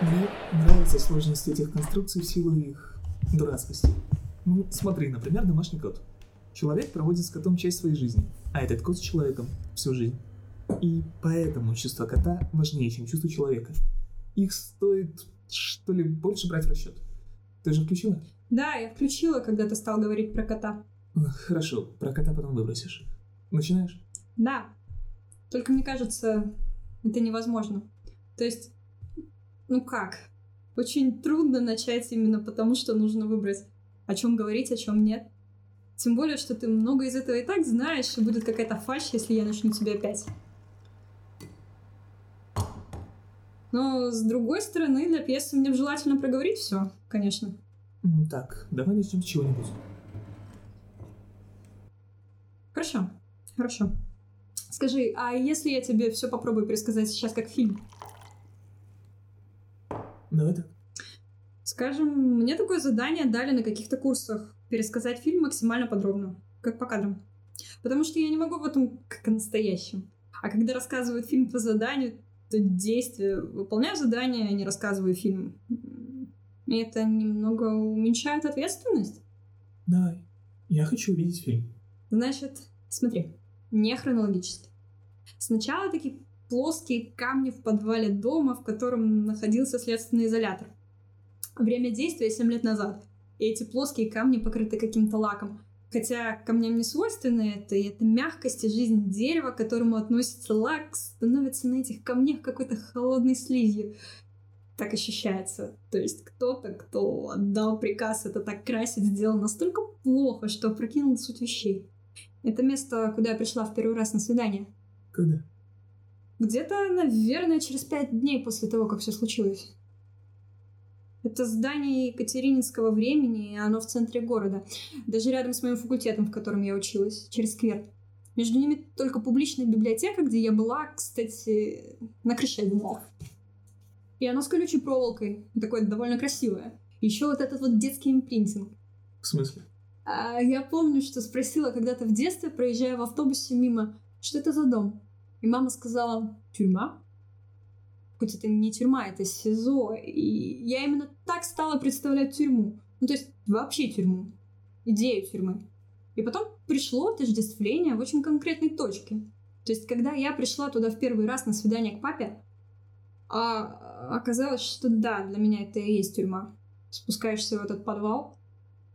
Мне нравятся сложности этих конструкций в силу их дурацкости. Ну, смотри, например, домашний кот. Человек проводит с котом часть своей жизни, а этот кот с человеком всю жизнь. И поэтому чувство кота важнее, чем чувство человека. Их стоит, что ли, больше брать в расчет. Ты же включила? Да, я включила, когда ты стал говорить про кота. Хорошо, про кота потом выбросишь. Начинаешь? Да. Только мне кажется, это невозможно. То есть, ну как? Очень трудно начать именно потому, что нужно выбрать, о чем говорить, о чем нет. Тем более, что ты много из этого и так знаешь, и будет какая-то фальшь, если я начну тебе опять. Но с другой стороны, для пьесы мне желательно проговорить все, конечно. Так, давай начнем с чего-нибудь. Хорошо, хорошо. Скажи, а если я тебе все попробую пересказать сейчас как фильм? Давай так. Скажем, мне такое задание дали на каких-то курсах пересказать фильм максимально подробно, как по кадрам. Потому что я не могу в этом как настоящем. А когда рассказывают фильм по заданию, то действие, выполняю задание, а не рассказываю фильм. И это немного уменьшает ответственность. Давай. Я хочу увидеть фильм. Значит, смотри, не хронологически. Сначала такие плоские камни в подвале дома, в котором находился следственный изолятор. Время действия 7 лет назад. И эти плоские камни покрыты каким-то лаком. Хотя камням не свойственно это, и это мягкость и жизнь дерева, к которому относится лак, становится на этих камнях какой-то холодной слизью. Так ощущается. То есть кто-то, кто отдал приказ это так красить, сделал настолько плохо, что опрокинул суть вещей. Это место, куда я пришла в первый раз на свидание. Когда? Где-то, наверное, через пять дней после того, как все случилось. Это здание Екатерининского времени, и оно в центре города. Даже рядом с моим факультетом, в котором я училась, через сквер. Между ними только публичная библиотека, где я была, кстати, на крыше дома. И оно с колючей проволокой. Такое довольно красивое. Еще вот этот вот детский импринтинг. В смысле? А я помню, что спросила когда-то в детстве, проезжая в автобусе мимо, что это за дом. И мама сказала, тюрьма? Хоть это не тюрьма, это СИЗО. И я именно так стала представлять тюрьму. Ну, то есть вообще тюрьму. Идею тюрьмы. И потом пришло отождествление в очень конкретной точке. То есть, когда я пришла туда в первый раз на свидание к папе, а оказалось, что да, для меня это и есть тюрьма. Спускаешься в этот подвал.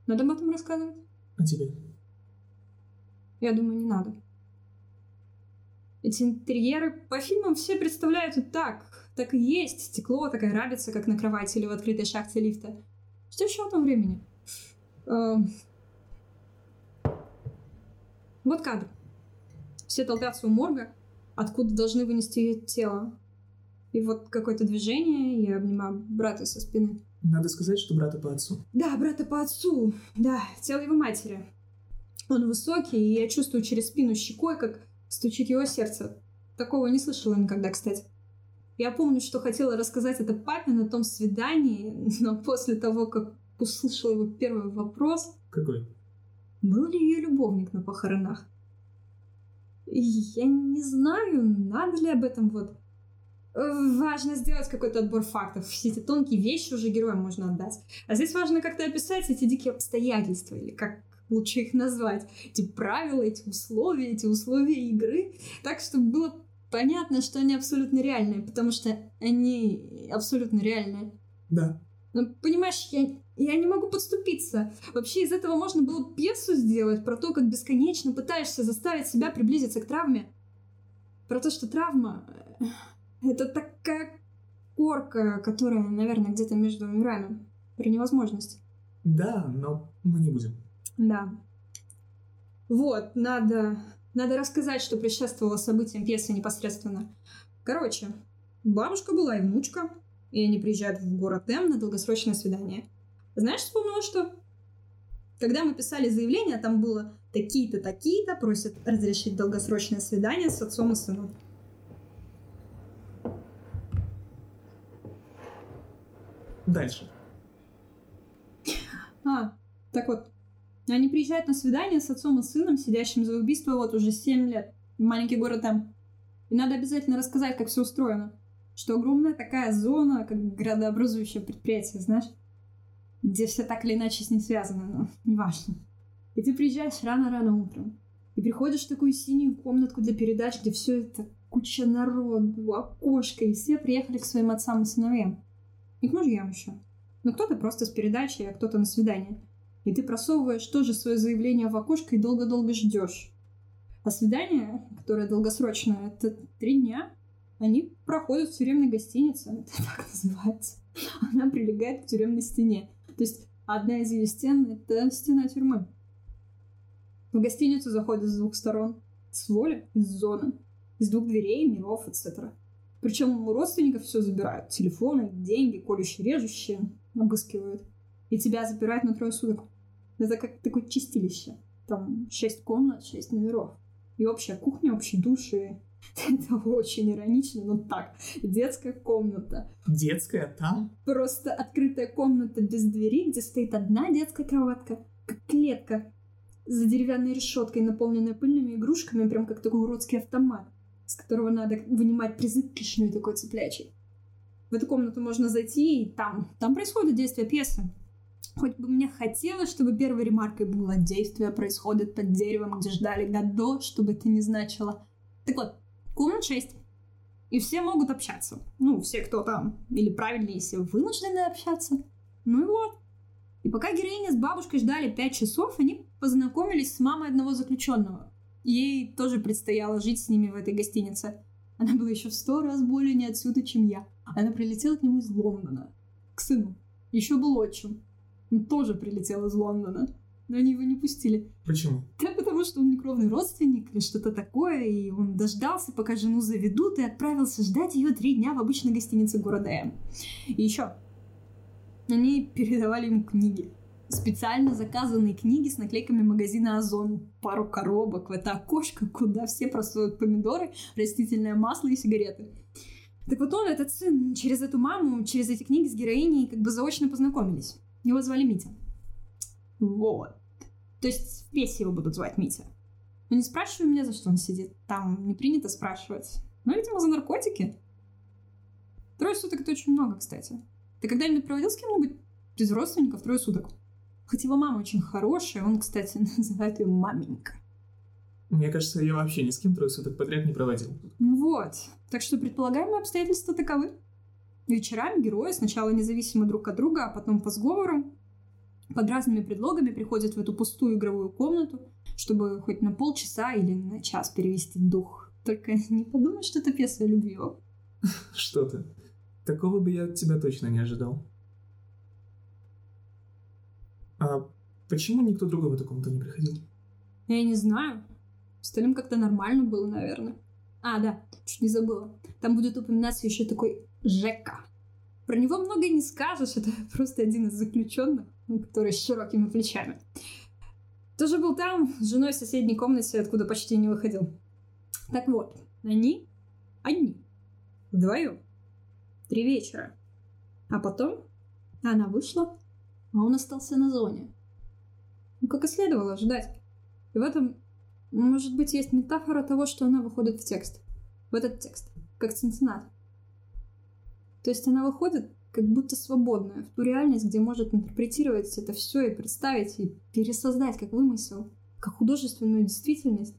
Надо об этом рассказывать? А тебе? Я думаю, не надо. Эти интерьеры по фильмам все представляют и так. Так и есть. Стекло, такая рабица, как на кровати или в открытой шахте лифта. Что еще о том времени? Эм. Вот кадр. Все толпятся у морга, откуда должны вынести ее тело. И вот какое-то движение, я обнимаю брата со спины. Надо сказать, что брата по отцу. Да, брата по отцу. Да, тело его матери. Он высокий, и я чувствую через спину щекой, как стучит его сердце. Такого не слышала никогда, кстати. Я помню, что хотела рассказать это папе на том свидании, но после того, как услышала его первый вопрос... Какой? Был ли ее любовник на похоронах? Я не знаю, надо ли об этом вот... Важно сделать какой-то отбор фактов. Все эти тонкие вещи уже героям можно отдать. А здесь важно как-то описать эти дикие обстоятельства, или как лучше их назвать. Эти правила, эти условия, эти условия игры. Так, чтобы было понятно, что они абсолютно реальные, потому что они абсолютно реальные. Да. Но, понимаешь, я, я не могу подступиться. Вообще из этого можно было пьесу сделать про то, как бесконечно пытаешься заставить себя приблизиться к травме. Про то, что травма э, — это такая корка, которая, наверное, где-то между мирами. Про невозможность. Да, но мы не будем. Да. Вот, надо надо рассказать, что предшествовало событиям пьесы непосредственно. Короче, бабушка была и внучка, и они приезжают в город М на долгосрочное свидание. Знаешь, вспомнила, что? Когда мы писали заявление, там было такие-то, такие-то просят разрешить долгосрочное свидание с отцом и сыном. Дальше. А, так вот, они приезжают на свидание с отцом и сыном, сидящим за убийство вот уже 7 лет. Маленький город М. И надо обязательно рассказать, как все устроено. что огромная такая зона, как градообразующее предприятие, знаешь, где все так или иначе с ней связано, но неважно. И ты приезжаешь рано-рано утром, и приходишь в такую синюю комнатку для передач, где все это куча народу, окошко, и все приехали к своим отцам и сыновьям. И к мужьям еще. Ну, кто-то просто с передачей, а кто-то на свидание. И ты просовываешь тоже свое заявление в окошко и долго-долго ждешь. А свидание, которое долгосрочное, это три дня, они проходят в тюремной гостинице, это так называется. Она прилегает к тюремной стене. То есть одна из ее стен — это стена тюрьмы. В гостиницу заходят с двух сторон. С воли, из зоны. Из двух дверей, миров, etc. Причем у родственников все забирают. Телефоны, деньги, колющие, режущие, обыскивают. И тебя запирают на трое суток. Это как такое чистилище. Там шесть комнат, шесть номеров. И общая кухня, общий душ, и это очень иронично, но так. Детская комната. Детская там? Просто открытая комната без двери, где стоит одна детская кроватка, как клетка за деревянной решеткой, наполненная пыльными игрушками, прям как такой уродский автомат, с которого надо вынимать призы кишную такой цеплячий. В эту комнату можно зайти, и там, там происходит действие пьесы. Хоть бы мне хотелось, чтобы первой ремаркой было «Действие происходит под деревом, где ждали Годо», чтобы это не значило. Так вот, комнат 6. И все могут общаться. Ну, все, кто там, или правильнее, все вынуждены общаться. Ну и вот. И пока героиня с бабушкой ждали 5 часов, они познакомились с мамой одного заключенного. Ей тоже предстояло жить с ними в этой гостинице. Она была еще в сто раз более не отсюда, чем я. Она прилетела к нему из Лондона. К сыну. Еще был отчим. Он тоже прилетел из Лондона. Но они его не пустили. Почему? Да потому что он некровный родственник или что-то такое, и он дождался, пока жену заведут, и отправился ждать ее три дня в обычной гостинице города М. И еще, они передавали ему книги. Специально заказанные книги с наклейками магазина Озон. Пару коробок в это окошко, куда все просуют помидоры, растительное масло и сигареты. Так вот он, этот сын, через эту маму, через эти книги с героиней как бы заочно познакомились. Его звали Митя. Вот. То есть в пьесе его будут звать Митя. Но не спрашивай меня, за что он сидит. Там не принято спрашивать. Ну, видимо, за наркотики. Трое суток это очень много, кстати. Ты когда-нибудь проводил с кем-нибудь без родственников трое суток? Хоть его мама очень хорошая, он, кстати, называет ее маменька. Мне кажется, я вообще ни с кем трое суток подряд не проводил. Ну вот. Так что предполагаемые обстоятельства таковы. Вечерами герои сначала независимо друг от друга, а потом по сговору под разными предлогами приходят в эту пустую игровую комнату, чтобы хоть на полчаса или на час перевести дух. Только не подумай, что это пьеса любви. Что ты? Такого бы я от тебя точно не ожидал. А почему никто другой в эту комнату не приходил? Я не знаю. Остальным как-то нормально было, наверное. А, да, чуть не забыла. Там будет упоминаться еще такой Жека. Про него многое не скажешь, это просто один из заключенных, который с широкими плечами. Тоже был там, с женой в соседней комнате, откуда почти не выходил. Так вот, они одни, вдвоем, три вечера. А потом она вышла, а он остался на зоне. Ну, как и следовало ожидать. И в этом, может быть, есть метафора того, что она выходит в текст. В этот текст, как Цинциннат. То есть она выходит как будто свободная, в ту реальность, где может интерпретировать это все и представить, и пересоздать как вымысел, как художественную действительность.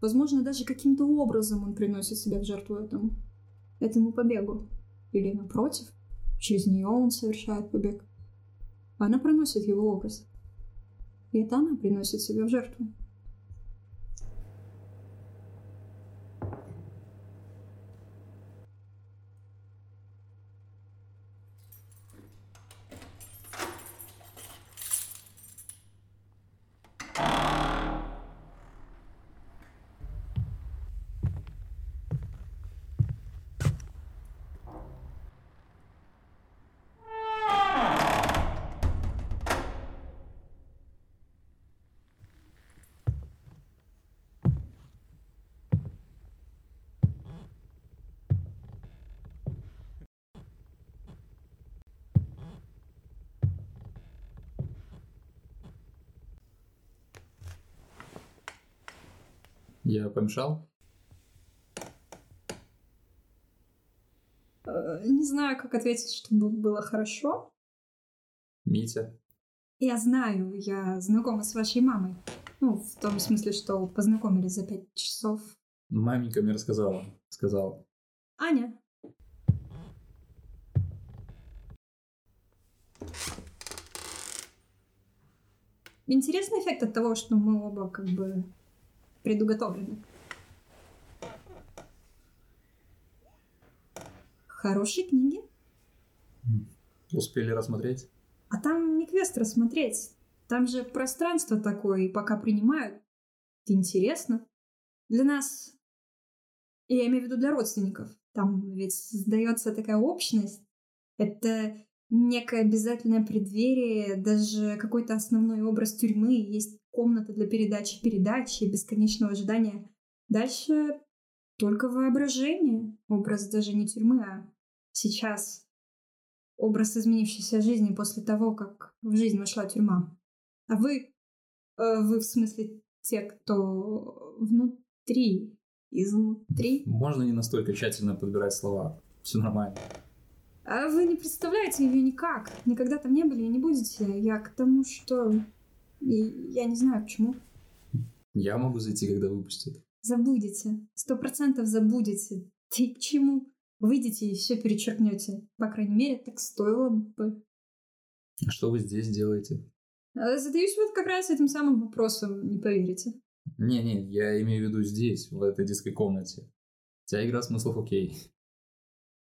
Возможно, даже каким-то образом он приносит себя в жертву этому, этому побегу. Или напротив, через нее он совершает побег. Она проносит его образ. И это она приносит себя в жертву. Я помешал? Не знаю, как ответить, чтобы было хорошо. Митя. Я знаю, я знакома с вашей мамой. Ну, в том смысле, что познакомились за пять часов. Маменька мне рассказала. Сказала. Аня. Интересный эффект от того, что мы оба как бы предуготовлены. Хорошие книги. Успели рассмотреть? А там не квест рассмотреть. Там же пространство такое, и пока принимают. Интересно. Для нас, я имею в виду для родственников, там ведь создается такая общность. Это некое обязательное преддверие, даже какой-то основной образ тюрьмы, есть комната для передачи передачи, бесконечного ожидания. Дальше только воображение. Образ даже не тюрьмы, а сейчас образ изменившейся жизни после того, как в жизнь вошла тюрьма. А вы, э, вы в смысле те, кто внутри, изнутри? Можно не настолько тщательно подбирать слова. Все нормально. А вы не представляете ее никак. Никогда там не были и не будете. Я к тому, что... И я не знаю, к чему. Я могу зайти, когда выпустят. Забудете. Сто процентов забудете. Ты к чему? Выйдете и все перечеркнете. По крайней мере, так стоило бы. А что вы здесь делаете? А Задаюсь вот как раз этим самым вопросом, не поверите. Не-не, я имею в виду здесь, в этой детской комнате. Вся игра смыслов окей.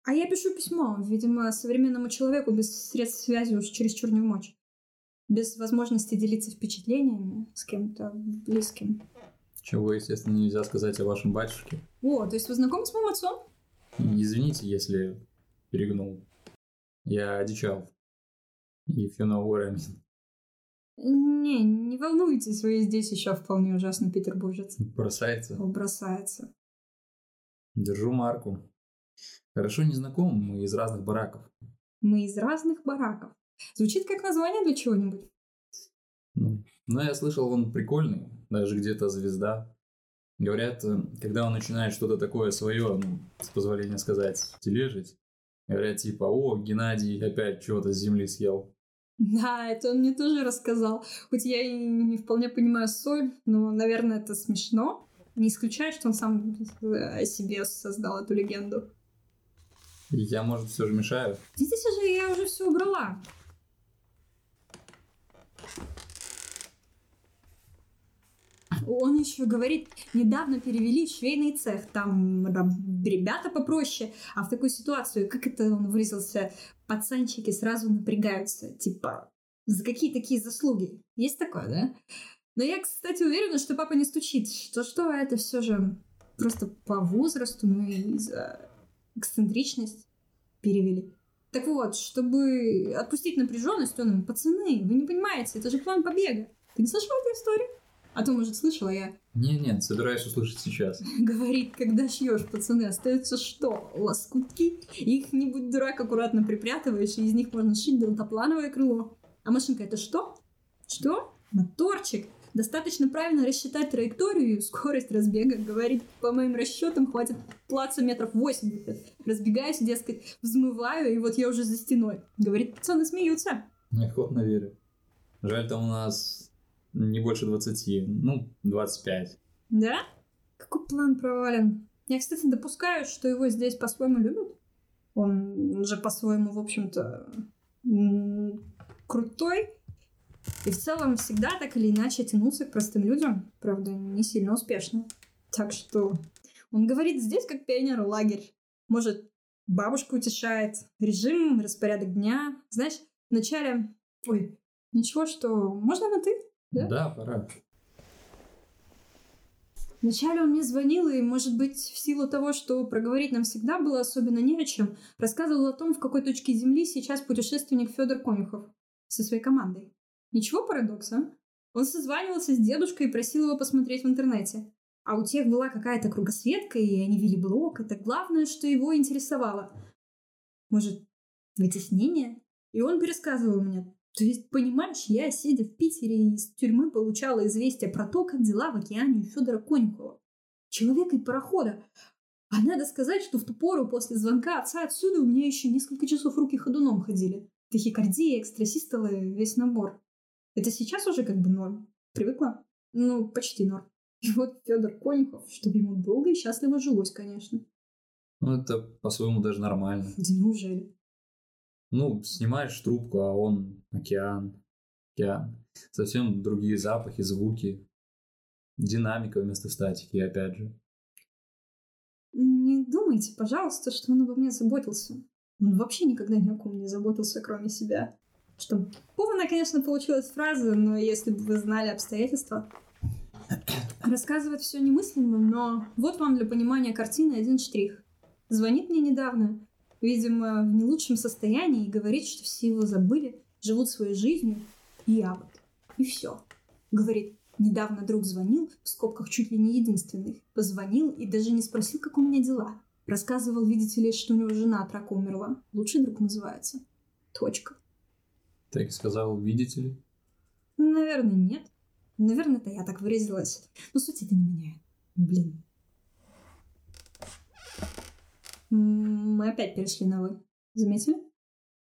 А я пишу письмо. Видимо, современному человеку без средств связи уж чересчур не мочь. Без возможности делиться впечатлениями с кем-то близким. Чего, естественно, нельзя сказать о вашем батюшке. О, то есть вы знакомы с моим отцом? Извините, если перегнул. Я одичал. If you know what I mean. Не, не волнуйтесь, вы здесь еще вполне ужасный петербуржец. Бросается. О, бросается. Держу марку. Хорошо не знакомы, мы из разных бараков. Мы из разных бараков. Звучит как название для чего-нибудь. Ну, но я слышал, он прикольный, даже где-то звезда. Говорят, э, когда он начинает что-то такое свое, ну, с позволения сказать, тележить, говорят типа, о, Геннадий опять чего-то с земли съел. Да, это он мне тоже рассказал. Хоть я и не вполне понимаю соль, но, наверное, это смешно. Не исключаю, что он сам о себе создал эту легенду. Я, может, все же мешаю? Здесь же я уже все убрала. Он еще говорит, недавно перевели в швейный цех, там ребята попроще, а в такую ситуацию, как это он выразился, пацанчики сразу напрягаются, типа, за какие такие заслуги? Есть такое, да? Но я, кстати, уверена, что папа не стучит, что что это все же просто по возрасту, ну и за эксцентричность перевели. Так вот, чтобы отпустить напряженность, он им, пацаны, вы не понимаете, это же план побега. Ты не слышал эту историю? А то, может, слышала я. Не, нет, собираюсь услышать сейчас. Говорит, когда шьешь, пацаны, остаются что? Лоскутки? Их, не будь дурак, аккуратно припрятываешь, и из них можно шить делтаплановое крыло. А машинка это что? Что? Моторчик. Достаточно правильно рассчитать траекторию и скорость разбега. Говорит, по моим расчетам, хватит плаца метров 80. Разбегаюсь, дескать, взмываю, и вот я уже за стеной. Говорит, пацаны смеются. Неохотно верю. Жаль, там у нас не больше 20, ну, 25. Да? Какой план провален? Я, кстати, допускаю, что его здесь по-своему любят. Он же по-своему, в общем-то, крутой. И в целом всегда так или иначе тянулся к простым людям. Правда, не сильно успешно. Так что он говорит здесь как пионер лагерь. Может, бабушка утешает. Режим, распорядок дня. Знаешь, вначале... Ой, ничего, что... Можно на «ты»? Да? Да, пора. Вначале он мне звонил, и, может быть, в силу того, что проговорить нам всегда было особенно не о чем, рассказывал о том, в какой точке Земли сейчас путешественник Федор Конюхов со своей командой. Ничего парадокса? Он созванивался с дедушкой и просил его посмотреть в интернете. А у тех была какая-то кругосветка, и они вели блог. Это главное, что его интересовало. Может, вытеснение? И он пересказывал мне. То есть, понимаешь, я, сидя в Питере, из тюрьмы получала известие про то, как дела в океане у Федора Конюхова. Человека и парохода. А надо сказать, что в ту пору после звонка отца отсюда у меня еще несколько часов руки ходуном ходили. Тахикардия, экстрасистолы, весь набор. Это сейчас уже как бы норм. Привыкла? Ну, почти норм. И вот Федор Конюхов, чтобы ему долго и счастливо жилось, конечно. Ну, это по-своему даже нормально. Да неужели? Ну, снимаешь трубку, а он океан. Океан. Совсем другие запахи, звуки. Динамика вместо статики, опять же. Не думайте, пожалуйста, что он обо мне заботился. Он вообще никогда ни о ком не заботился, кроме себя. Что пугана, конечно, получилась фраза, но если бы вы знали обстоятельства... Рассказывать все немыслимо, но вот вам для понимания картины один штрих. Звонит мне недавно, видимо, в не лучшем состоянии, и говорит, что все его забыли, живут своей жизнью, и я вот. И все. Говорит, недавно друг звонил, в скобках чуть ли не единственный, позвонил и даже не спросил, как у меня дела. Рассказывал, видите ли, что у него жена от рака умерла. Лучший друг называется. Точка. Так сказал, видите ли? Наверное, нет. Наверное, это я так выразилась. Но суть это не меняет. Блин. Мы опять перешли на «вы». Заметили?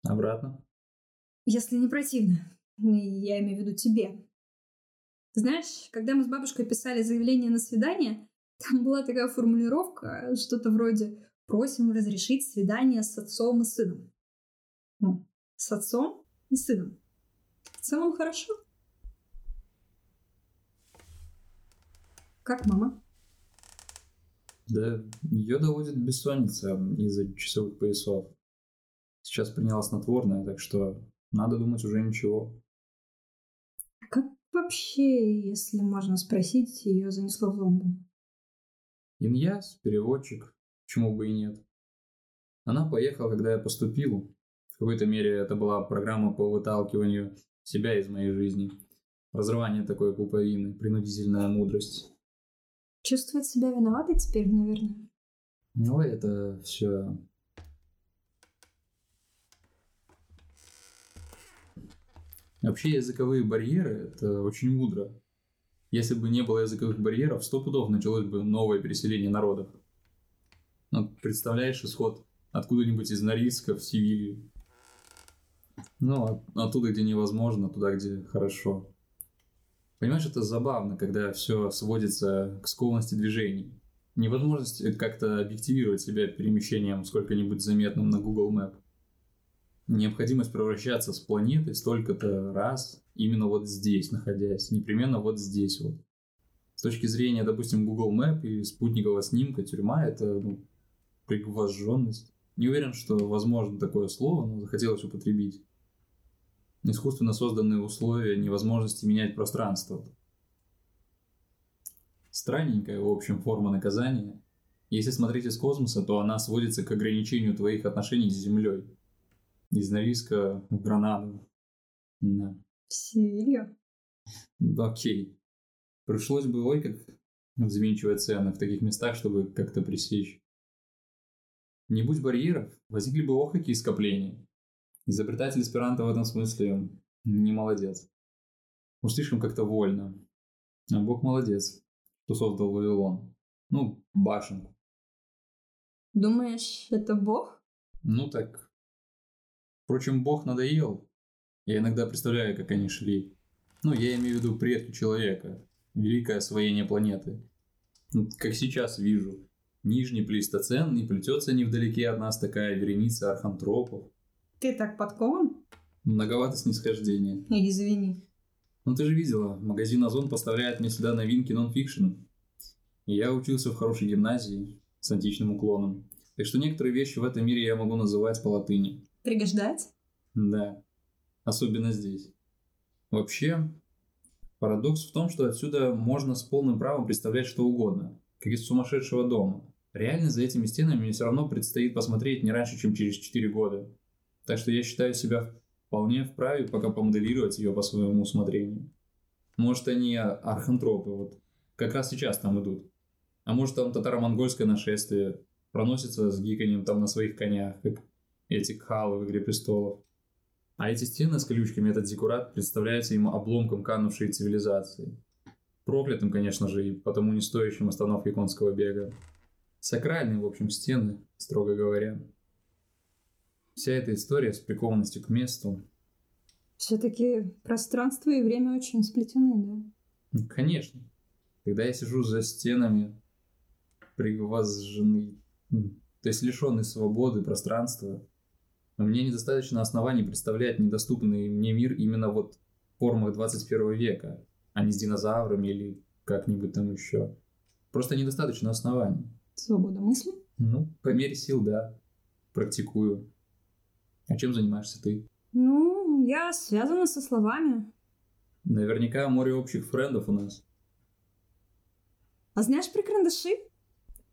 Обратно. Если не противно. Я имею в виду тебе. Знаешь, когда мы с бабушкой писали заявление на свидание, там была такая формулировка, что-то вроде «просим разрешить свидание с отцом и сыном». Ну, с отцом и сыном. В целом хорошо. Как мама? Да, ее доводит бессонница из-за часовых поясов. Сейчас приняла снотворное, так что надо думать уже ничего. Как вообще, если можно спросить, ее занесло в Лондон? Иньяс, переводчик, почему бы и нет. Она поехала, когда я поступил. В какой-то мере это была программа по выталкиванию себя из моей жизни. Разрывание такой пуповины, принудительная мудрость. Чувствует себя виноватой теперь, наверное. Ну, это все Вообще языковые барьеры – это очень мудро. Если бы не было языковых барьеров, сто пудов началось бы новое переселение народов. Ну, представляешь исход откуда-нибудь из Норильска в Севилью. Ну, оттуда, где невозможно, туда, где хорошо. Понимаешь, это забавно, когда все сводится к скованности движений. Невозможность как-то объективировать себя перемещением сколько-нибудь заметным на Google Map. Необходимость превращаться с планеты столько-то раз именно вот здесь находясь, непременно вот здесь вот. С точки зрения, допустим, Google Map и спутникового снимка тюрьма – это ну, пригвожженность. Не уверен, что возможно такое слово, но захотелось употребить искусственно созданные условия невозможности менять пространство. Странненькая, в общем, форма наказания. Если смотреть из космоса, то она сводится к ограничению твоих отношений с Землей. Из Норильска в Гранаду. Да. Да, окей. Пришлось бы, ой, как взвинчивать цены в таких местах, чтобы как-то пресечь. Не будь барьеров, возникли бы ох, какие скопления. Изобретатель эсперанто в этом смысле не молодец. Уж слишком как-то вольно. А Бог молодец, что создал Вавилон. Ну, башенку. Думаешь, это Бог? Ну так. Впрочем, Бог надоел. Я иногда представляю, как они шли. Ну, я имею в виду предки человека. Великое освоение планеты. Как сейчас вижу. Нижний плейстоцен не плетется невдалеке от нас такая вереница архантропов. Ты так подкован? Многовато снисхождения. Извини. Ну ты же видела, магазин Озон поставляет мне сюда новинки нон-фикшн. И я учился в хорошей гимназии с античным уклоном. Так что некоторые вещи в этом мире я могу называть по латыни. Пригождается? Да. Особенно здесь. Вообще, парадокс в том, что отсюда можно с полным правом представлять что угодно, как из сумасшедшего дома. Реально за этими стенами мне все равно предстоит посмотреть не раньше, чем через 4 года. Так что я считаю себя вполне вправе пока помоделировать ее по своему усмотрению. Может, они архантропы, вот как раз сейчас там идут. А может, там татаро-монгольское нашествие проносится с гиканьем там на своих конях, как эти кхалы в «Игре престолов». А эти стены с колючками, этот декурат, представляется ему обломком канувшей цивилизации. Проклятым, конечно же, и потому не стоящим остановки конского бега. Сакральные, в общем, стены, строго говоря. Вся эта история с прикованностью к месту. Все-таки пространство и время очень сплетены, да? Ну, конечно. Когда я сижу за стенами, привозженный, то есть лишенный свободы, пространства, но мне недостаточно оснований представлять недоступный мне мир именно вот в формах 21 века, а не с динозаврами или как-нибудь там еще. Просто недостаточно оснований. Свобода мысли? Ну, по мере сил, да. Практикую. А чем занимаешься ты? Ну, я связана со словами. Наверняка море общих френдов у нас. А знаешь про карандаши?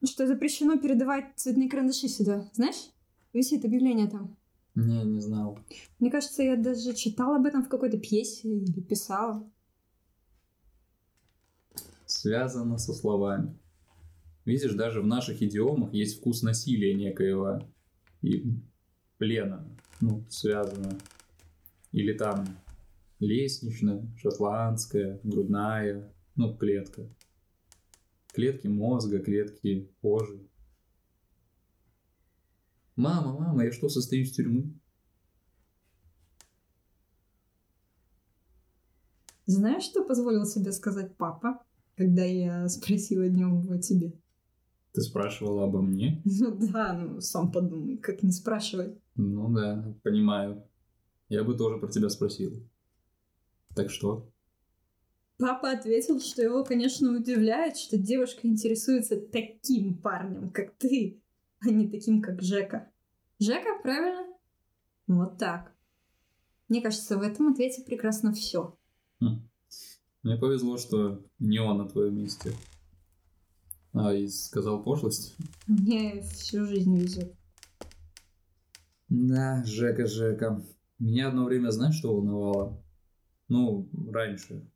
Что запрещено передавать цветные карандаши сюда, знаешь? Висит объявление там. Не, не знал. Мне кажется, я даже читала об этом в какой-то пьесе или писала. Связано со словами. Видишь, даже в наших идиомах есть вкус насилия некоего и плена. Ну, связано. Или там лестничная, шотландская, грудная, ну, клетка. Клетки мозга, клетки кожи. Мама, мама, я что, состою из тюрьмы? Знаешь, что позволил себе сказать папа, когда я спросила днем о тебе? Ты спрашивала обо мне? Ну да, ну сам подумай, как не спрашивать. Ну да, понимаю. Я бы тоже про тебя спросил. Так что? Папа ответил, что его, конечно, удивляет, что девушка интересуется таким парнем, как ты, а не таким, как Жека. Жека, правильно? Вот так. Мне кажется, в этом ответе прекрасно все. Хм. Мне повезло, что не он на твоем месте. А, и сказал пошлость? Мне всю жизнь везет. Да, Жека, Жека. Меня одно время знаешь, что волновало? Ну, раньше.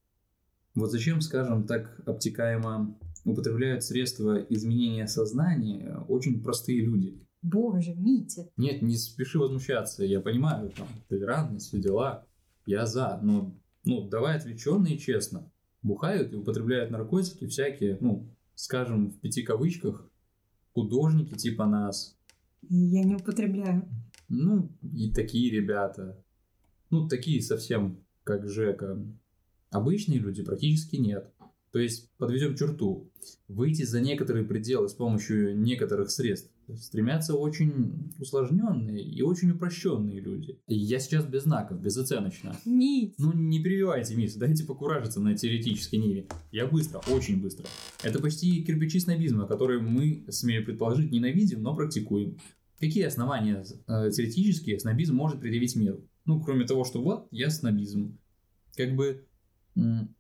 Вот зачем, скажем так, обтекаемо употребляют средства изменения сознания очень простые люди? Боже, Митя. Нет, не спеши возмущаться, я понимаю, там, толерантность, все дела. Я за, но, ну, давай отвлеченно и честно. Бухают и употребляют наркотики всякие, ну, скажем, в пяти кавычках, художники типа нас. Я не употребляю. Ну, и такие ребята. Ну, такие совсем, как Жека. Обычные люди практически нет. То есть, подведем черту. Выйти за некоторые пределы с помощью некоторых средств стремятся очень усложненные и очень упрощенные люди. Я сейчас без знаков, безоценочно. Мить. Ну, не перебивайте, мисс, дайте покуражиться на теоретической ниве. Я быстро, очень быстро. Это почти кирпичи снобизма, которые мы, смею предположить, ненавидим, но практикуем. Какие основания э, теоретические снобизм может предъявить миру? Ну, кроме того, что вот, я снобизм. Как бы,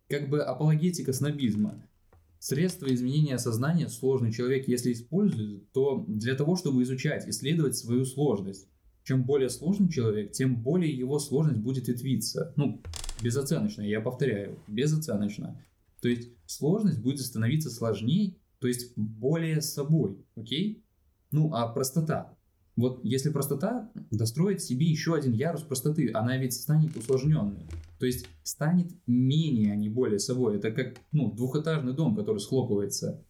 как бы апологетика снобизма. Средства изменения сознания сложный человек, если использует, то для того, чтобы изучать, исследовать свою сложность. Чем более сложный человек, тем более его сложность будет ветвиться. Ну, безоценочно, я повторяю, безоценочно. То есть сложность будет становиться сложнее, то есть более собой, окей? Ну, а простота. Вот если простота, достроить себе еще один ярус простоты, она ведь станет усложненной. То есть станет менее, а не более собой. Это как ну, двухэтажный дом, который схлопывается.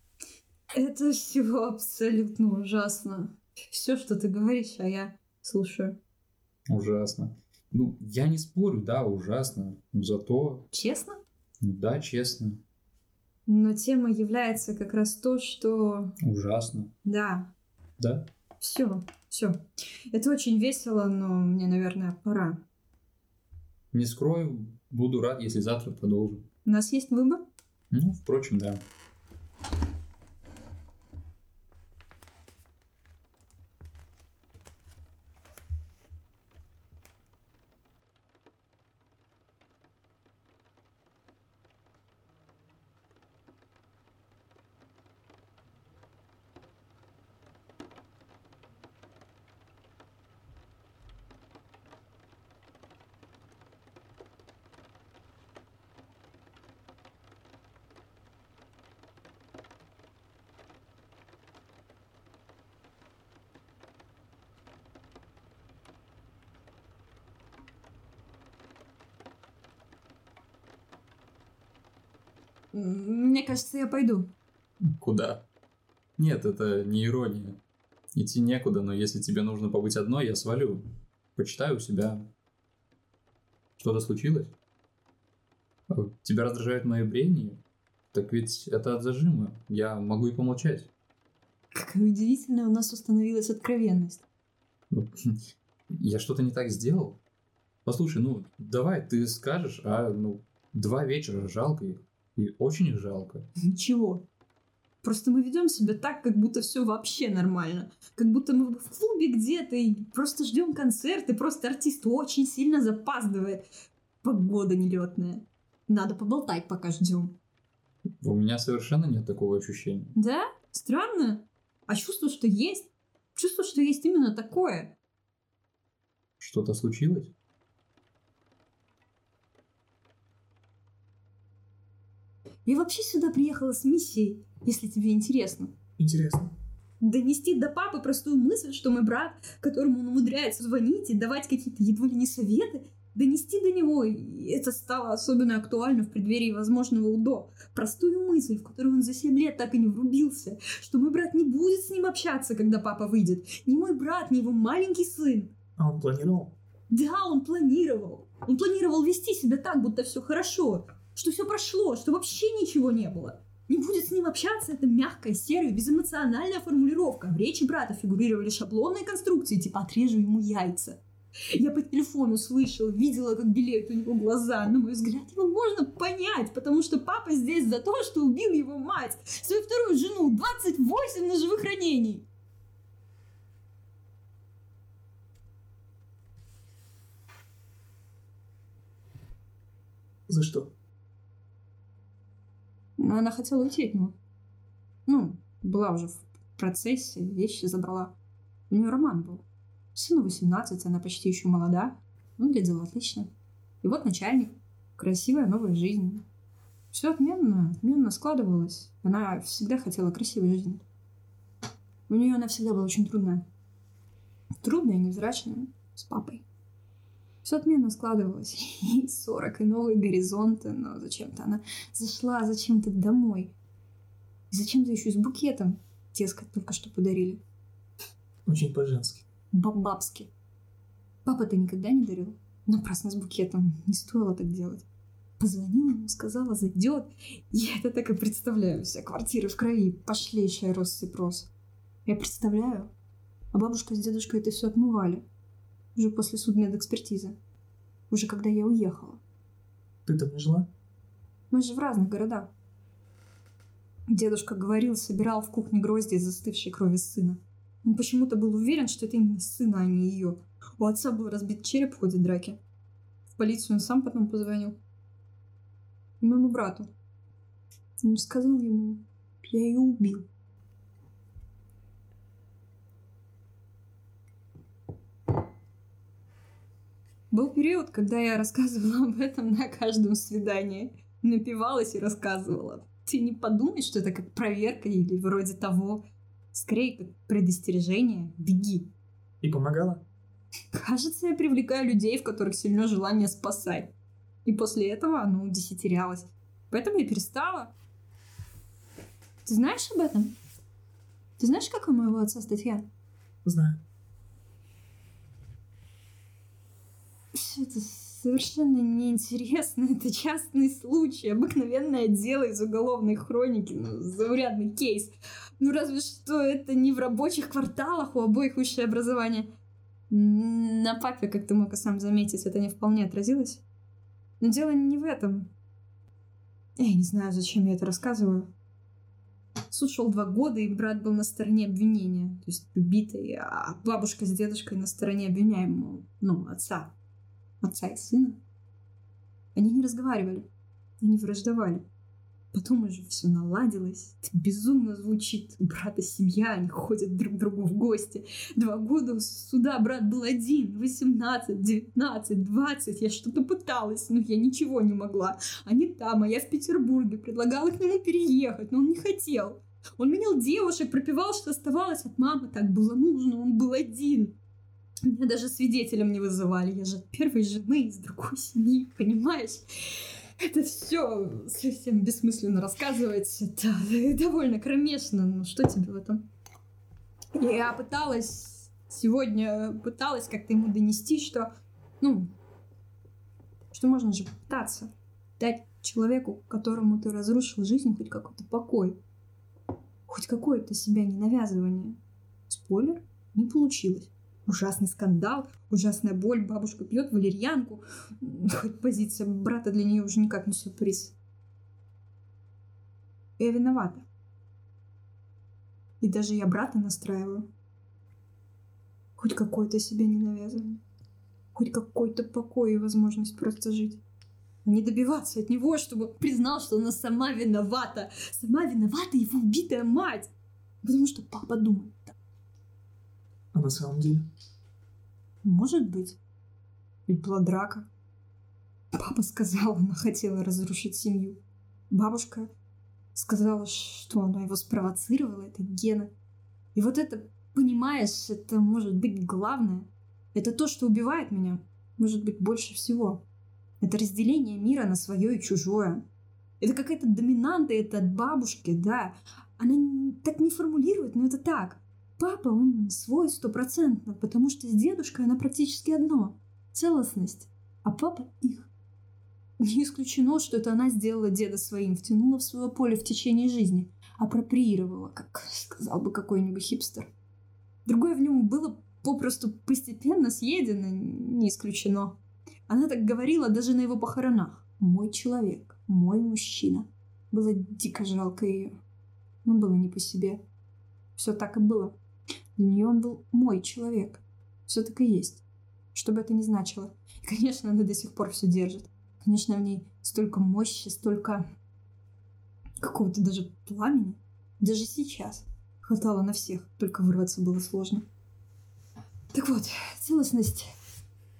Это все абсолютно ужасно. Все, что ты говоришь, а я слушаю. Ужасно. Ну, я не спорю, да, ужасно. Но зато, Честно? да, честно, Но тема является как раз то, что... ужасно. Да, Да? все, все. Это очень весело, но мне, наверное, пора. Не скрою, буду рад, если завтра продолжим. У нас есть выбор? Ну, впрочем, да. Мне кажется, я пойду. Куда? Нет, это не ирония. Идти некуда, но если тебе нужно побыть одной, я свалю. Почитаю у себя. Что-то случилось? А Тебя раздражают мои бредни? Так ведь это от зажима. Я могу и помолчать. Какая удивительная у нас установилась откровенность. Ну, я что-то не так сделал? Послушай, ну, давай, ты скажешь, а, ну, два вечера жалко их. И очень их жалко. Ничего. Просто мы ведем себя так, как будто все вообще нормально. Как будто мы в клубе где-то и просто ждем концерт, и просто артист очень сильно запаздывает. Погода нелетная. Надо поболтать, пока ждем. У меня совершенно нет такого ощущения. Да? Странно. А чувство, что есть. Чувство, что есть именно такое. Что-то случилось? Я вообще сюда приехала с миссией, если тебе интересно. Интересно. Донести до папы простую мысль, что мой брат, которому он умудряется звонить и давать какие-то едва ли не советы, донести до него, и это стало особенно актуально в преддверии возможного УДО, простую мысль, в которую он за 7 лет так и не врубился, что мой брат не будет с ним общаться, когда папа выйдет. Ни мой брат, ни его маленький сын. А он планировал? Да, он планировал. Он планировал вести себя так, будто все хорошо, что все прошло, что вообще ничего не было. Не будет с ним общаться, это мягкая, серая, безэмоциональная формулировка. В речи брата фигурировали шаблонные конструкции, типа «отрежу ему яйца». Я по телефону слышала, видела, как белеют у него глаза. На мой взгляд, его можно понять, потому что папа здесь за то, что убил его мать, свою вторую жену, 28 ножевых ранений. За что? Но она хотела уйти от него. Ну, была уже в процессе, вещи забрала. У нее роман был. Сыну 18, она почти еще молода. Ну, глядела отлично. И вот начальник. Красивая новая жизнь. Все отменно, отменно складывалось. Она всегда хотела красивой жизни. У нее она всегда была очень трудная. Трудная и невзрачная. С папой. Все отменно складывалось. И 40, и новые горизонты. Но зачем-то она зашла зачем-то домой. И зачем-то еще и с букетом. Дескать, только что подарили. Очень по-женски. Бабабски. Папа ты никогда не дарил? Напрасно с букетом. Не стоило так делать. Позвонила ему, сказала, зайдет. Я это так и представляю. Вся квартира в крови, пошлейшая россыпь роз. Я представляю. А бабушка с дедушкой это все отмывали. Уже после судмедэкспертизы. Уже когда я уехала. Ты там не жила? Мы же в разных городах. Дедушка говорил, собирал в кухне грозди из застывшей крови сына. Он почему-то был уверен, что это именно сына, а не ее. У отца был разбит череп в ходе драки. В полицию он сам потом позвонил. И моему брату. Он сказал ему, я ее убил. Был период, когда я рассказывала об этом на каждом свидании. Напивалась и рассказывала. Ты не подумай, что это как проверка или вроде того. Скорее, как предостережение. Беги. И помогала? Кажется, я привлекаю людей, в которых сильно желание спасать. И после этого оно удесятерялось. Поэтому я перестала. Ты знаешь об этом? Ты знаешь, как у моего отца статья? Знаю. Все это совершенно неинтересно. Это частный случай, обыкновенное дело из уголовной хроники, ну, заурядный кейс. Ну, разве что это не в рабочих кварталах у обоих высшее образование. На папе, как ты мог сам заметить, это не вполне отразилось. Но дело не в этом. Я не знаю, зачем я это рассказываю. Суд шел два года, и брат был на стороне обвинения, то есть убитый, а бабушка с дедушкой на стороне обвиняемого, ну, отца отца и сына. Они не разговаривали, они враждовали. Потом уже все наладилось. Это безумно звучит. Брат и семья, они ходят друг к другу в гости. Два года у суда брат был один. 18, 19, 20. Я что-то пыталась, но я ничего не могла. Они там, а я в Петербурге. Предлагала к нему переехать, но он не хотел. Он менял девушек, пропивал, что оставалось от мамы. Так было нужно, он был один. Меня даже свидетелем не вызывали. Я же от первой жены из другой семьи, понимаешь? Это все совсем бессмысленно рассказывать. Это довольно кромешно. Ну что тебе в этом? Я пыталась сегодня пыталась как-то ему донести, что, ну, что можно же пытаться дать человеку, которому ты разрушил жизнь, хоть какой-то покой, хоть какое-то себя не навязывание. Спойлер, не получилось. Ужасный скандал, ужасная боль, бабушка пьет валерьянку. Хоть позиция брата для нее уже никак не сюрприз. Я виновата. И даже я брата настраиваю. Хоть какое-то себе не навязывание. Хоть какой-то покой и возможность просто жить. Не добиваться от него, чтобы признал, что она сама виновата. Сама виновата его убитая мать. Потому что папа думает так. На самом деле? Может быть. Ведь была драка. Папа сказал, она хотела разрушить семью. Бабушка сказала, что она его спровоцировала, это Гена. И вот это, понимаешь, это может быть главное. Это то, что убивает меня, может быть, больше всего. Это разделение мира на свое и чужое. Это какая-то доминанта, это от бабушки, да. Она так не формулирует, но это так. Папа, он свой стопроцентно, потому что с дедушкой она практически одно. Целостность. А папа их. Не исключено, что это она сделала деда своим, втянула в свое поле в течение жизни, апроприировала, как сказал бы какой-нибудь хипстер. Другое в нем было попросту постепенно съедено, не исключено. Она так говорила даже на его похоронах. «Мой человек, мой мужчина». Было дико жалко ее. Но было не по себе. Все так и было. Для нее он был мой человек. Все так и есть. Что бы это ни значило. И, конечно, она до сих пор все держит. Конечно, в ней столько мощи, столько какого-то даже пламени. Даже сейчас хватало на всех, только вырваться было сложно. Так вот, целостность.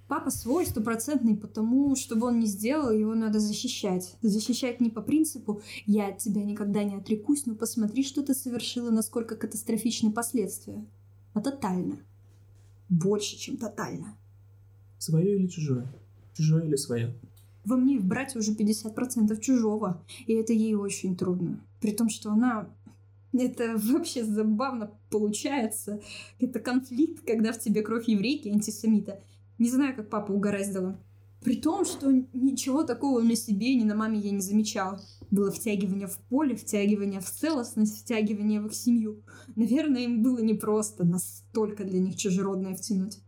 Папа свой, стопроцентный, потому, чтобы он не сделал, его надо защищать. Защищать не по принципу «я от тебя никогда не отрекусь, но посмотри, что ты совершила, насколько катастрофичны последствия», а тотально. Больше, чем тотально. Свое или чужое? Чужое или свое? Во мне в брате уже 50% чужого, и это ей очень трудно. При том, что она... Это вообще забавно получается. Это конфликт, когда в тебе кровь еврейки, антисемита. Не знаю, как папа угораздило. При том, что ничего такого на себе, ни на маме я не замечала. Было втягивание в поле, втягивание в целостность, втягивание в их семью. Наверное, им было непросто настолько для них чужеродное втянуть.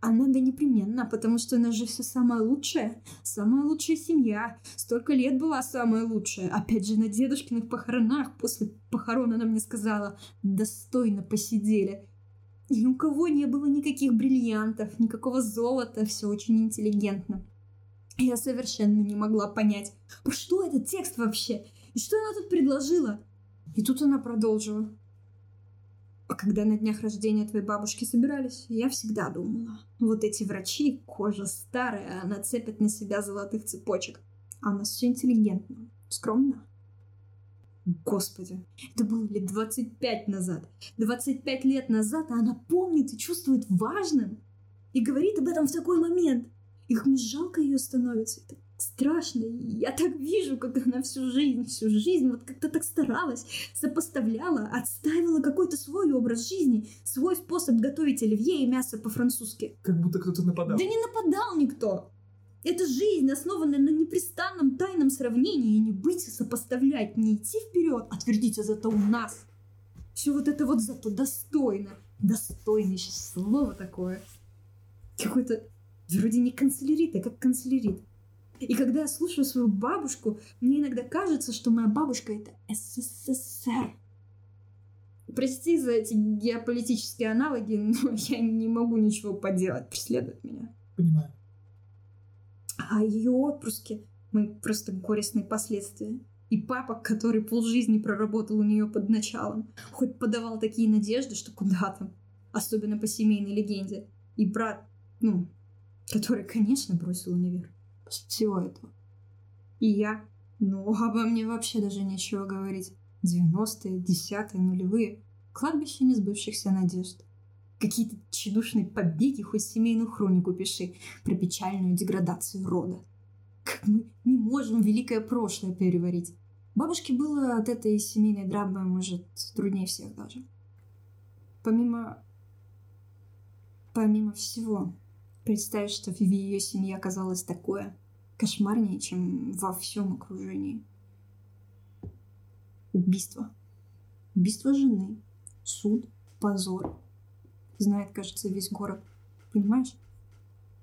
А надо непременно, потому что она же все самое лучшее. Самая лучшая семья. Столько лет была самая лучшая. Опять же, на дедушкиных похоронах после похорон она мне сказала, достойно посидели. И у кого не было никаких бриллиантов, никакого золота, все очень интеллигентно. Я совершенно не могла понять, что этот текст вообще, и что она тут предложила. И тут она продолжила. А когда на днях рождения твоей бабушки собирались, я всегда думала, вот эти врачи, кожа старая, она цепит на себя золотых цепочек. А у нас все интеллигентно, скромно. Господи, это было лет 25 назад. 25 лет назад, а она помнит и чувствует важным. И говорит об этом в такой момент. И как мне жалко ее становится. Это страшно. Я так вижу, как она всю жизнь, всю жизнь вот как-то так старалась, сопоставляла, отстаивала какой-то свой образ жизни, свой способ готовить оливье и мясо по-французски. Как будто кто-то нападал. Да не нападал никто. Это жизнь, основанная на непрестанном тайном сравнении, и не быть сопоставлять, не идти вперед, а твердить, а зато у нас. Все вот это вот зато достойно. Достойно, сейчас слово такое. Какой-то вроде не канцелярит, а как канцелярит. И когда я слушаю свою бабушку, мне иногда кажется, что моя бабушка это СССР. Прости за эти геополитические аналоги, но я не могу ничего поделать, преследует меня. Понимаю. А ее отпуске мы просто горестные последствия. И папа, который полжизни проработал у нее под началом, хоть подавал такие надежды, что куда там, особенно по семейной легенде. И брат, ну, который, конечно, бросил универ после всего этого. И я, ну, обо мне вообще даже нечего говорить. 90-е, 10-е, нулевые. Кладбище несбывшихся надежд. Какие-то тщедушные побеги, хоть семейную хронику пиши про печальную деградацию рода. как мы не можем великое прошлое переварить. Бабушке было от этой семейной драмы, может, труднее всех даже. Помимо... Помимо всего, представить, что в ее семье оказалось такое кошмарнее, чем во всем окружении. Убийство. Убийство жены. Суд. Позор. Знает, кажется, весь город. Понимаешь?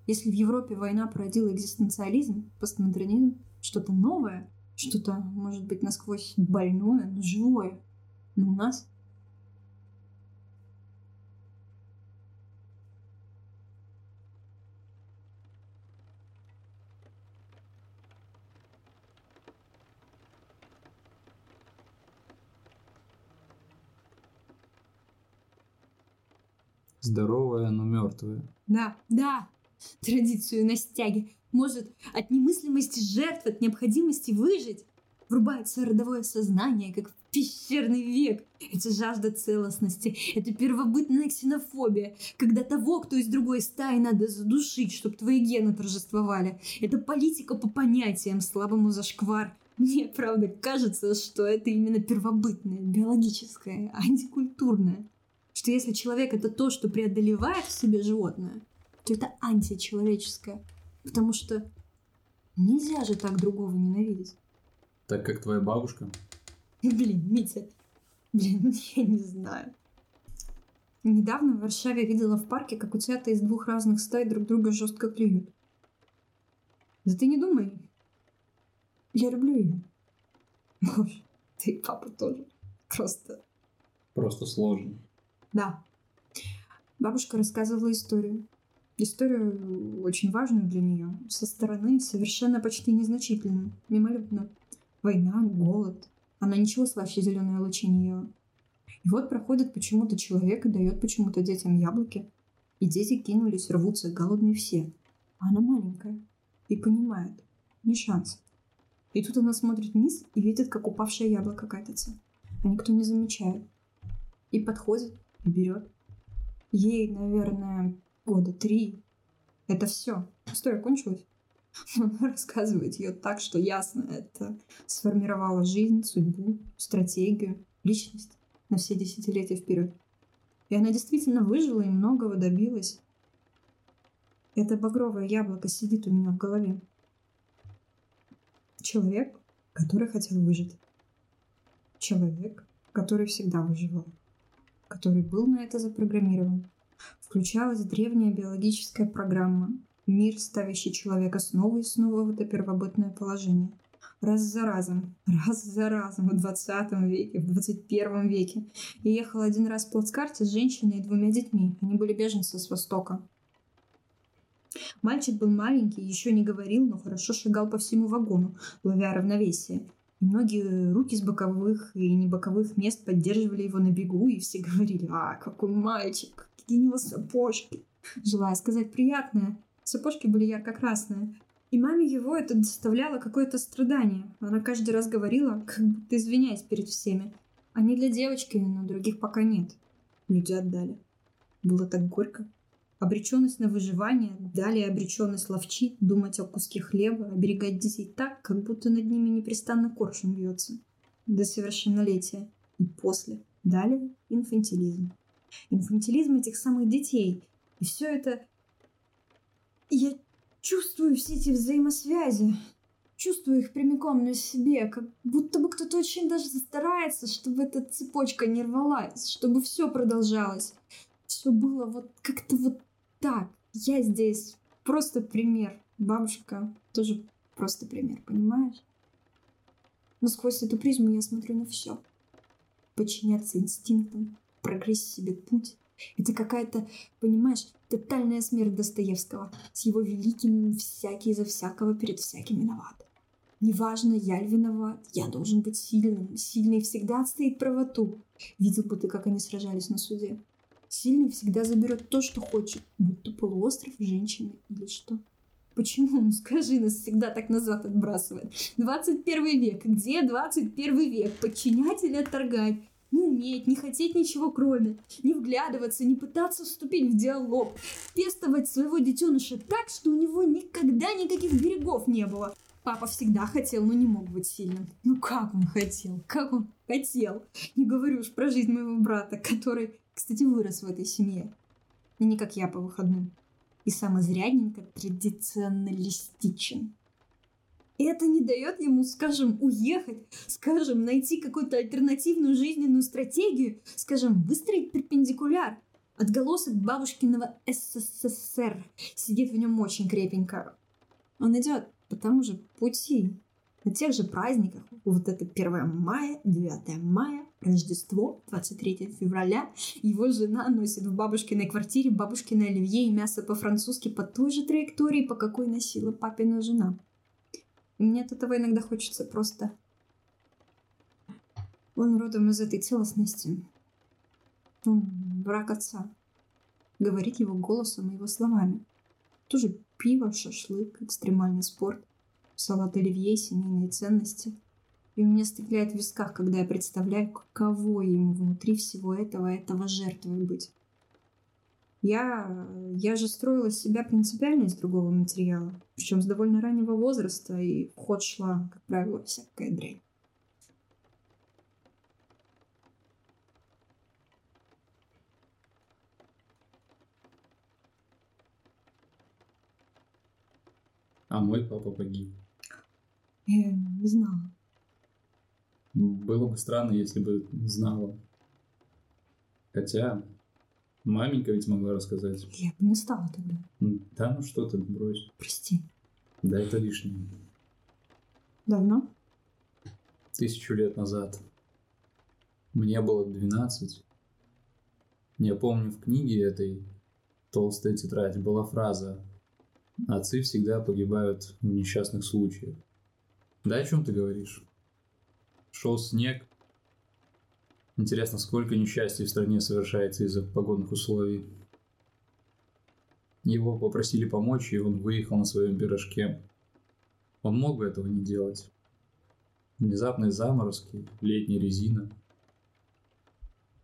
Если в Европе война породила экзистенциализм, постмодернизм, что-то новое, что-то, может быть, насквозь больное, но живое. Но у нас Здоровая, но мертвая. Да, да, традицию на стяге. Может, от немыслимости жертв, от необходимости выжить, врубается родовое сознание, как в пещерный век. Это жажда целостности, это первобытная ксенофобия, когда того, кто из другой стаи, надо задушить, чтобы твои гены торжествовали. Это политика по понятиям, слабому зашквар. Мне, правда, кажется, что это именно первобытное, биологическое, антикультурное что если человек это то, что преодолевает в себе животное, то это античеловеческое. Потому что нельзя же так другого ненавидеть. Так как твоя бабушка? Блин, Митя, блин, я не знаю. Недавно в Варшаве видела в парке, как утята из двух разных стай друг друга жестко клюют. Да ты не думай. Я люблю ее. Боже, ты и папа тоже. Просто... Просто сложно. Да. Бабушка рассказывала историю. Историю очень важную для нее. Со стороны совершенно почти незначительную. Мимолетно. Война, голод. Она ничего слаще зеленой лучи не ела. И вот проходит почему-то человек и дает почему-то детям яблоки. И дети кинулись, рвутся, голодные все. А она маленькая. И понимает. Не шанс. И тут она смотрит вниз и видит, как упавшее яблоко катится. А никто не замечает. И подходит, берет. Ей, наверное, года три. Это все. История кончилась. Она рассказывает ее так, что ясно, это сформировало жизнь, судьбу, стратегию, личность на все десятилетия вперед. И она действительно выжила и многого добилась. Это багровое яблоко сидит у меня в голове. Человек, который хотел выжить. Человек, который всегда выживал который был на это запрограммирован. Включалась древняя биологическая программа, мир, ставящий человека снова и снова в это первобытное положение. Раз за разом, раз за разом в 20 веке, в 21 веке. Я ехала один раз в плацкарте с женщиной и двумя детьми. Они были беженцы с Востока. Мальчик был маленький, еще не говорил, но хорошо шагал по всему вагону, ловя равновесие. Многие руки с боковых и не боковых мест поддерживали его на бегу, и все говорили, а, какой мальчик, какие у него сапожки. Желая сказать приятное, сапожки были ярко-красные. И маме его это доставляло какое-то страдание. Она каждый раз говорила, как будто извиняясь перед всеми. Они для девочки, но других пока нет. Люди отдали. Было так горько. Обреченность на выживание, далее обреченность ловчить, думать о куске хлеба, оберегать детей так, как будто над ними непрестанно коршун бьется. До совершеннолетия. И после. Далее инфантилизм. Инфантилизм этих самых детей. И все это... Я чувствую все эти взаимосвязи. Чувствую их прямиком на себе, как будто бы кто-то очень даже старается, чтобы эта цепочка не рвалась, чтобы все продолжалось все было вот как-то вот так. Я здесь просто пример. Бабушка тоже просто пример, понимаешь? Но сквозь эту призму я смотрю на все. Подчиняться инстинктам, прогресс себе путь. Это какая-то, понимаешь, тотальная смерть Достоевского с его великим «всякий за всякого перед всяким виноват». Неважно, я ли виноват, я должен быть сильным. Сильный всегда отстоит правоту. Видел бы ты, как они сражались на суде. Сильный всегда заберет то, что хочет, будто полуостров женщины или что. Почему? Ну скажи, нас всегда так назад отбрасывает. 21 век. Где 21 век? Подчинять или отторгать? Не уметь, не хотеть ничего кроме, не вглядываться, не пытаться вступить в диалог, пестовать своего детеныша так, что у него никогда никаких берегов не было. Папа всегда хотел, но не мог быть сильным. Ну как он хотел? Как он хотел? Не говорю уж про жизнь моего брата, который, кстати, вырос в этой семье. И не как я по выходным. И самозрядненько традиционалистичен. И это не дает ему, скажем, уехать, скажем, найти какую-то альтернативную жизненную стратегию, скажем, выстроить перпендикуляр. Отголосок бабушкиного СССР сидит в нем очень крепенько. Он идет по тому же пути, на тех же праздниках. Вот это 1 мая, 9 мая, Рождество, 23 февраля. Его жена носит в бабушкиной квартире бабушкиное оливье и мясо по-французски по той же траектории, по какой носила папина жена. И мне от этого иногда хочется просто... Он родом из этой целостности. Он брак отца. Говорит его голосом и его словами. Тоже пиво, шашлык, экстремальный спорт, салат оливье, семейные ценности. И у меня стреляет в висках, когда я представляю, каково ему внутри всего этого, этого жертвой быть. Я, я же строила себя принципиально из другого материала, причем с довольно раннего возраста, и в ход шла, как правило, всякая дрянь. А мой папа погиб. Я не знала. Было бы странно, если бы знала. Хотя, маменька ведь могла рассказать. Я бы не стала тогда. Да ну что ты, брось. Прости. Да это лишнее. Давно? Тысячу лет назад. Мне было 12. Я помню, в книге этой «Толстая тетрадь» была фраза «Отцы всегда погибают в несчастных случаях». Да о чем ты говоришь? Шел снег. Интересно, сколько несчастий в стране совершается из-за погодных условий. Его попросили помочь, и он выехал на своем пирожке. Он мог бы этого не делать. Внезапные заморозки, летняя резина.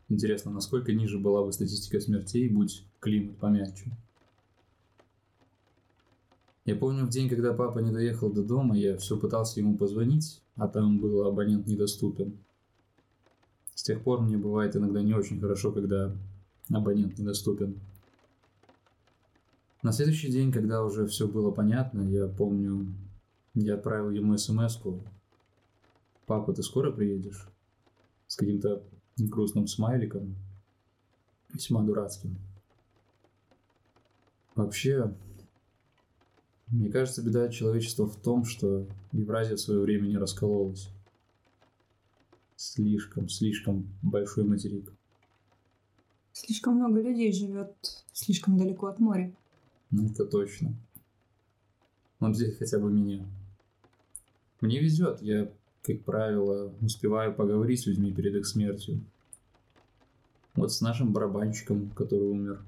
Интересно, насколько ниже была бы статистика смертей, будь климат помягче. Я помню в день, когда папа не доехал до дома, я все пытался ему позвонить, а там был абонент недоступен. С тех пор мне бывает иногда не очень хорошо, когда абонент недоступен. На следующий день, когда уже все было понятно, я помню, я отправил ему смс -ку. «Папа, ты скоро приедешь?» С каким-то грустным смайликом, весьма дурацким. Вообще, мне кажется, беда человечества в том, что Евразия в свое время не раскололась. Слишком, слишком большой материк. Слишком много людей живет слишком далеко от моря. Ну, Это точно. Вот здесь хотя бы меня. Мне везет, я, как правило, успеваю поговорить с людьми перед их смертью. Вот с нашим барабанщиком, который умер.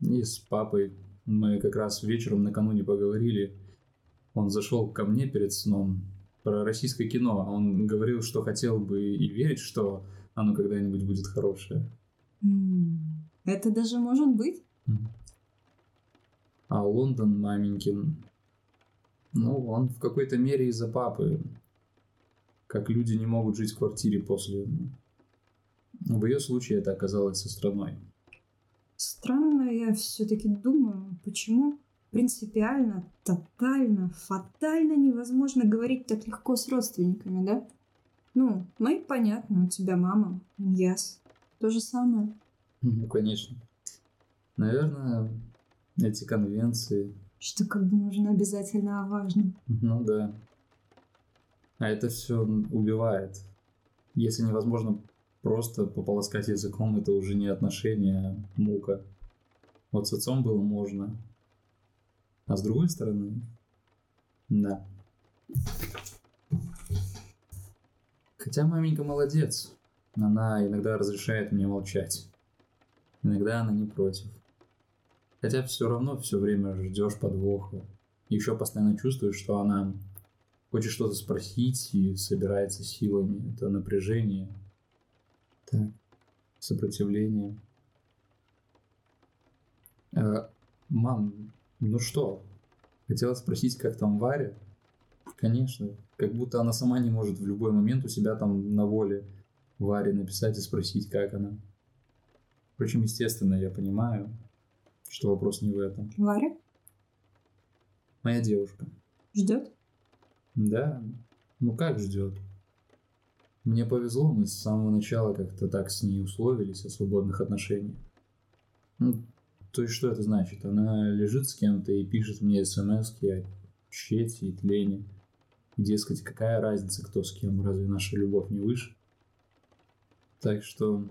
И с папой. Мы как раз вечером накануне поговорили. Он зашел ко мне перед сном про российское кино. а Он говорил, что хотел бы и верить, что оно когда-нибудь будет хорошее. Это даже может быть? А Лондон маменькин, ну, он в какой-то мере из-за папы. Как люди не могут жить в квартире после... В ее случае это оказалось со страной. Странно, я все-таки думаю, почему принципиально, тотально, фатально невозможно говорить так легко с родственниками, да? Ну, мои понятно, у тебя мама, яс. То же самое. Ну, конечно. Наверное, эти конвенции... Что как бы нужно обязательно о важном. Ну да. А это все убивает. Если невозможно просто пополоскать языком, это уже не отношения, а мука. Вот с отцом было можно. А с другой стороны, да. Хотя маменька молодец. Она иногда разрешает мне молчать. Иногда она не против. Хотя все равно все время ждешь подвоха. Еще постоянно чувствуешь, что она хочет что-то спросить и собирается силами. Это напряжение. Так, сопротивление. Э, мам, ну что? Хотела спросить, как там Варя? Конечно. Как будто она сама не может в любой момент у себя там на воле Варе написать и спросить, как она. Впрочем, естественно, я понимаю, что вопрос не в этом. Варя Моя девушка. ждет? Да, ну как ждет? Мне повезло, мы с самого начала как-то так с ней условились о свободных отношениях. Ну, то есть что это значит? Она лежит с кем-то и пишет мне смс о чете и тлене. И, дескать, какая разница, кто с кем, разве наша любовь не выше? Так что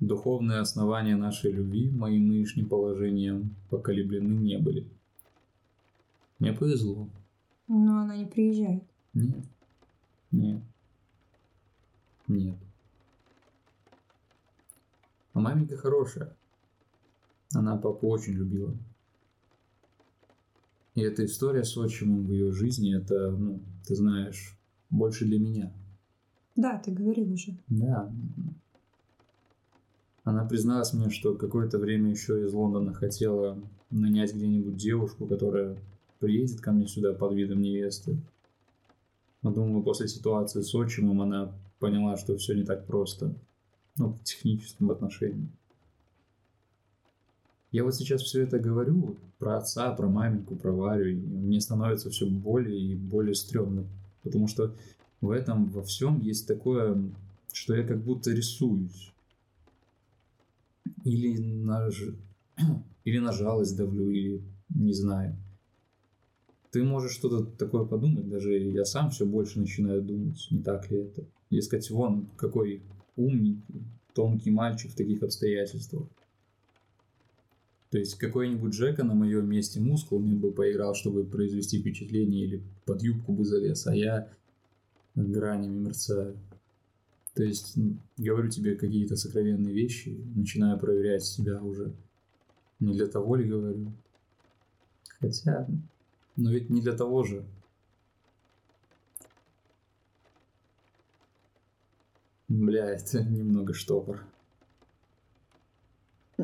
духовные основания нашей любви моим нынешним положением поколеблены не были. Мне повезло. Но она не приезжает. Нет. Нет. Нет. А маменька хорошая. Она папу очень любила. И эта история с отчимом в ее жизни, это, ну, ты знаешь, больше для меня. Да, ты говорил уже. Да. Она призналась мне, что какое-то время еще из Лондона хотела нанять где-нибудь девушку, которая приедет ко мне сюда под видом невесты. Но думаю, после ситуации с отчимом она поняла, что все не так просто. Ну, в техническом отношении. Я вот сейчас все это говорю про отца, про маменьку, про Варю, и мне становится все более и более стрёмно. Потому что в этом во всем есть такое, что я как будто рисуюсь. Или на, или на жалость давлю, или не знаю. Ты можешь что-то такое подумать, даже я сам все больше начинаю думать, не так ли это. Дескать, вон какой умненький, тонкий мальчик в таких обстоятельствах. То есть какой-нибудь Джека на моем месте мускулами бы поиграл, чтобы произвести впечатление, или под юбку бы залез, а я гранями мерцаю. То есть говорю тебе какие-то сокровенные вещи, начинаю проверять себя уже. Не для того ли говорю? Хотя, но ведь не для того же. Бля, это немного штопор.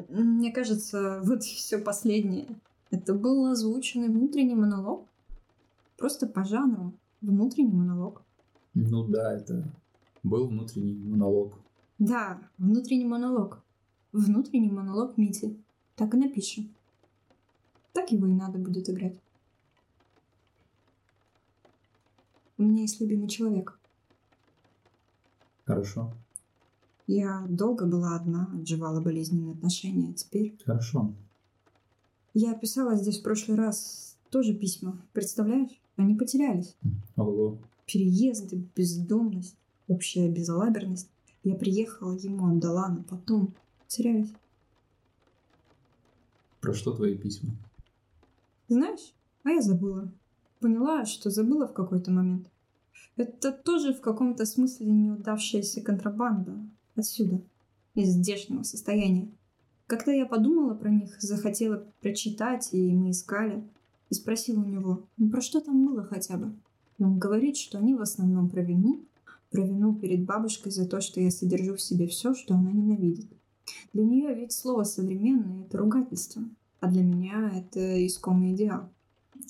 Мне кажется, вот все последнее. Это был озвученный внутренний монолог. Просто по жанру. Внутренний монолог. Ну да, это был внутренний монолог. Да, внутренний монолог. Внутренний монолог Мити. Так и напишем. Так его и надо будет играть. У меня есть любимый человек. Хорошо, Я долго была одна, отживала болезненные отношения. а Теперь хорошо. я писала здесь в прошлый раз тоже письма. Представляешь? Они потерялись. Ого. Переезды, бездомность, общая безалаберность. Я приехала, ему отдала, но потом потерялись. Про что твои письма? Знаешь, а я забыла. Поняла, что забыла в какой-то момент. Это тоже в каком-то смысле неудавшаяся контрабанда. Отсюда, из здешнего состояния. Когда я подумала про них, захотела прочитать, и мы искали, и спросила у него, ну про что там было хотя бы? И он говорит, что они в основном про вину, про вину перед бабушкой за то, что я содержу в себе все, что она ненавидит. Для нее ведь слово современное — это ругательство, а для меня это искомый идеал.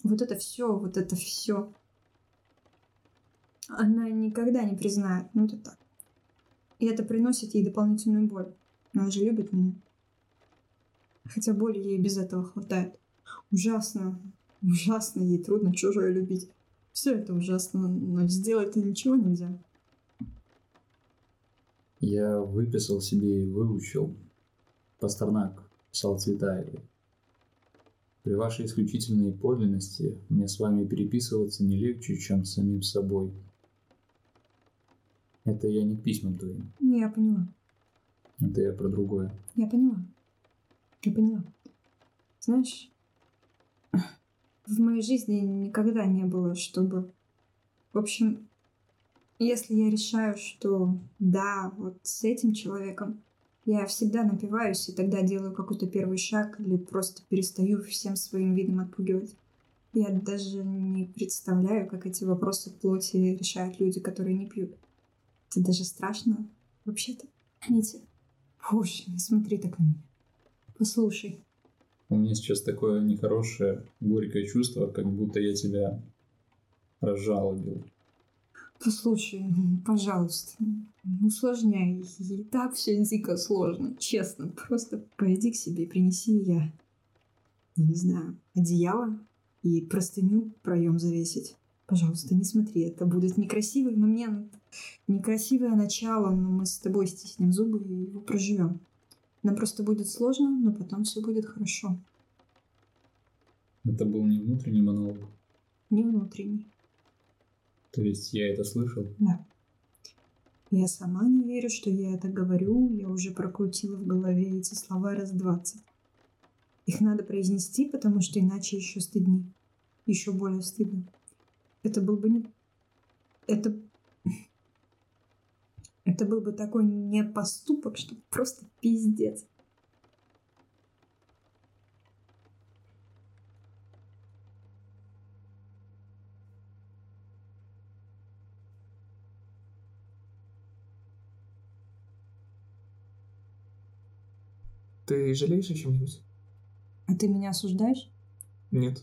Вот это все, вот это все. Она никогда не признает, ну это так. И это приносит ей дополнительную боль. Она же любит меня. Хотя боли ей без этого хватает. Ужасно, ужасно ей трудно чужое любить. Все это ужасно, но сделать-то ничего нельзя. Я выписал себе и выучил. Пастернак писал Цветаевой. При вашей исключительной подлинности мне с вами переписываться не легче, чем с самим собой. Это я не к письмам твоим. Я поняла. Это я про другое. Я поняла. Я поняла. Знаешь, в моей жизни никогда не было, чтобы... В общем, если я решаю, что да, вот с этим человеком, я всегда напиваюсь и тогда делаю какой-то первый шаг или просто перестаю всем своим видом отпугивать. Я даже не представляю, как эти вопросы плоти решают люди, которые не пьют. Это даже страшно. Вообще-то, Митя, боже, не смотри так на меня. Послушай, У меня сейчас такое нехорошее, горькое чувство, как будто я тебя разжалобил. Послушай, пожалуйста, не усложняй. И так все дико сложно, честно. Просто пойди к себе, принеси я, не знаю, одеяло и простыню проем завесить. Пожалуйста, не смотри, это будет некрасивый момент, некрасивое начало, но мы с тобой стиснем зубы и его проживем. Нам просто будет сложно, но потом все будет хорошо. Это был не внутренний монолог. Не внутренний. То есть я это слышал? Да. Я сама не верю, что я это говорю. Я уже прокрутила в голове эти слова раз двадцать. Их надо произнести, потому что иначе еще стыдней. Еще более стыдно. Это был бы не... Это... Это был бы такой не поступок, что просто пиздец. Ты жалеешь о чем-нибудь? А ты меня осуждаешь? Нет.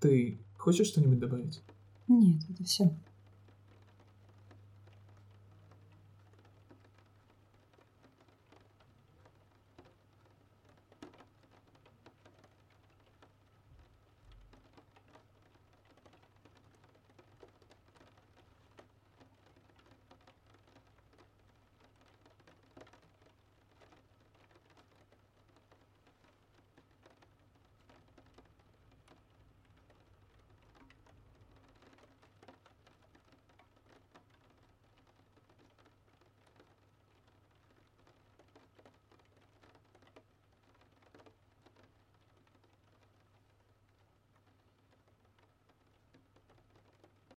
Ты хочешь что-нибудь добавить? Нет, это все.